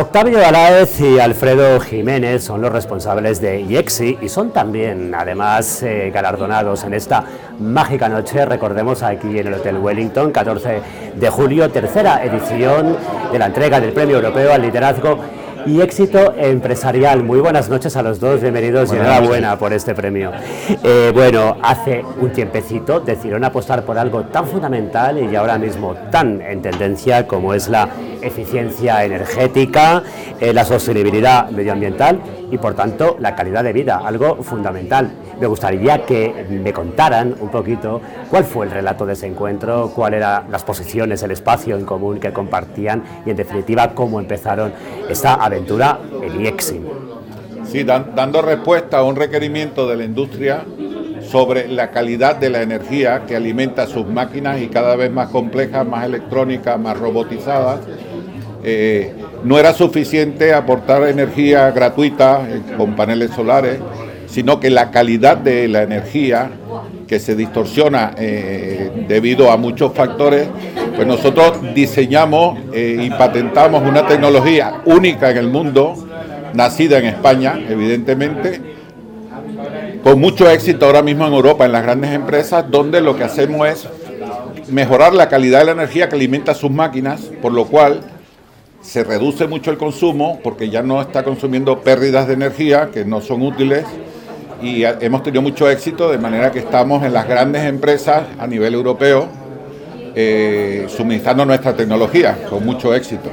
Octavio Aláez y Alfredo Jiménez son los responsables de IEXI y son también, además, eh, galardonados en esta mágica noche, recordemos aquí en el Hotel Wellington, 14 de julio, tercera edición de la entrega del Premio Europeo al Liderazgo y éxito empresarial. Muy buenas noches a los dos, bienvenidos y enhorabuena por este premio. Eh, bueno, hace un tiempecito decidieron apostar por algo tan fundamental y ahora mismo tan en tendencia como es la eficiencia energética, eh, la sostenibilidad medioambiental y por tanto la calidad de vida, algo fundamental. Me gustaría que me contaran un poquito cuál fue el relato de ese encuentro, cuáles eran las posiciones, el espacio en común que compartían y en definitiva cómo empezaron esta aventura el IEXI. Sí, dando respuesta a un requerimiento de la industria sobre la calidad de la energía que alimenta sus máquinas y cada vez más complejas, más electrónicas, más robotizadas. Eh, no era suficiente aportar energía gratuita eh, con paneles solares, sino que la calidad de la energía que se distorsiona eh, debido a muchos factores, pues nosotros diseñamos y patentamos una tecnología única en el mundo, nacida en España, evidentemente, con mucho éxito ahora mismo en Europa, en las grandes empresas, donde lo que hacemos es mejorar la calidad de la energía que alimenta sus máquinas, por lo cual se reduce mucho el consumo porque ya no está consumiendo pérdidas de energía que no son útiles y hemos tenido mucho éxito de manera que estamos en las grandes empresas a nivel europeo eh, suministrando nuestra tecnología con mucho éxito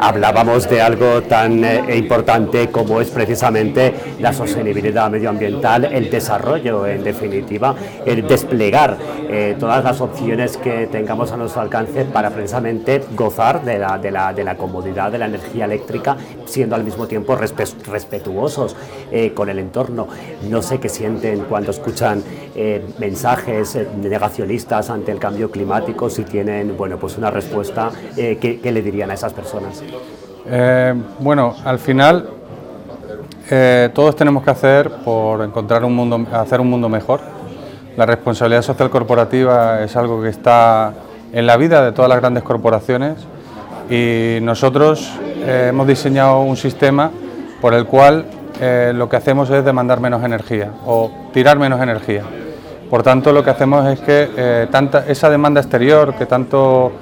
hablábamos de algo tan eh, importante como es precisamente la sostenibilidad medioambiental, el desarrollo, en definitiva, el desplegar eh, todas las opciones que tengamos a nuestro alcance para precisamente gozar de la, de la, de la comodidad de la energía eléctrica, siendo al mismo tiempo respetuosos eh, con el entorno. No sé qué sienten cuando escuchan mensajes negacionistas ante el cambio climático, si tienen bueno, pues una respuesta, ¿qué, ¿qué le dirían a esas personas? Eh, bueno, al final eh, todos tenemos que hacer por encontrar un mundo, hacer un mundo mejor. La responsabilidad social corporativa es algo que está en la vida de todas las grandes corporaciones y nosotros eh, hemos diseñado un sistema por el cual lo que hacemos es demandar menos energía o tirar menos energía. Por tanto, lo que hacemos es que tanta, esa demanda exterior que tanto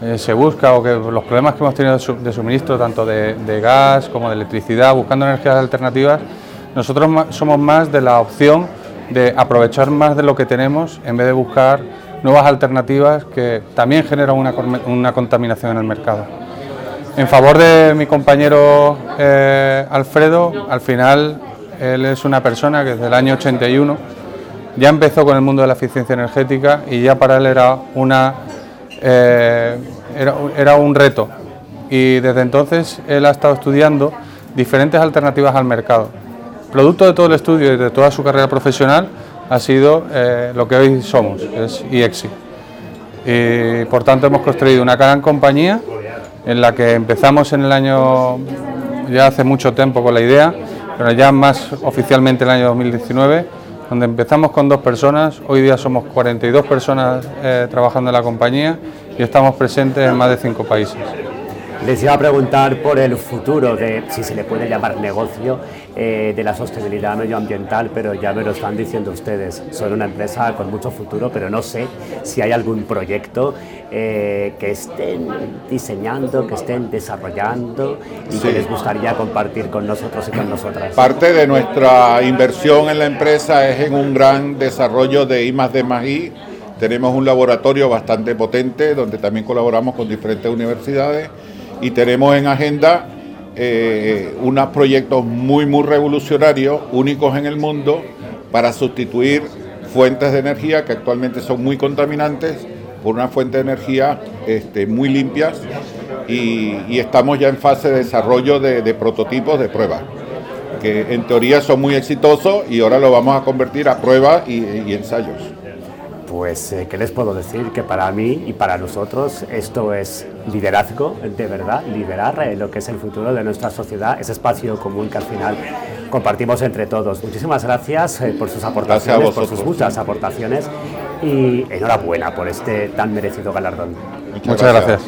eh, se busca o que los problemas que hemos tenido de suministro, tanto de, gas como de electricidad, buscando energías alternativas, nosotros somos más de la opción de aprovechar más de lo que tenemos en vez de buscar nuevas alternativas que también generan una, contaminación en el mercado. En favor de mi compañero eh, Alfredo, al final él es una persona que desde el año 81 ya empezó con el mundo de la eficiencia energética y ya para él era una eh, era, un reto y desde entonces él ha estado estudiando diferentes alternativas al mercado. Producto de todo el estudio y de toda su carrera profesional ha sido eh, lo que hoy somos, es IEXI. Y por tanto hemos construido una gran compañía en la que empezamos en el año, ya hace mucho tiempo con la idea, pero ya más oficialmente en el año 2019 donde empezamos con dos personas, hoy día somos 42 personas eh, trabajando en la compañía y estamos presentes en más de cinco países. Les iba a preguntar por el futuro de, si se le puede llamar negocio, eh, de la sostenibilidad medioambiental, pero ya me lo están diciendo ustedes. Son una empresa con mucho futuro, pero no sé si hay algún proyecto eh, que estén diseñando, que estén desarrollando y que les gustaría compartir con nosotros y con nosotras. Parte de nuestra inversión en la empresa es en un gran desarrollo de I más I. Tenemos un laboratorio bastante potente donde también colaboramos con diferentes universidades y tenemos en agenda eh, unos proyectos muy, muy revolucionarios, únicos en el mundo, para sustituir fuentes de energía que actualmente son muy contaminantes por una fuente de energía este, muy limpias y, estamos ya en fase de desarrollo de, prototipos de pruebas que en teoría son muy exitosos y ahora lo vamos a convertir a pruebas y ensayos. Pues, eh, ¿qué les puedo decir? Que para mí y para nosotros esto es liderazgo, de verdad, liderar eh, lo que es el futuro de nuestra sociedad, ese espacio común que al final compartimos entre todos. Muchísimas gracias eh, por sus aportaciones, por sus muchas aportaciones y enhorabuena por este tan merecido galardón. Muchas, gracias.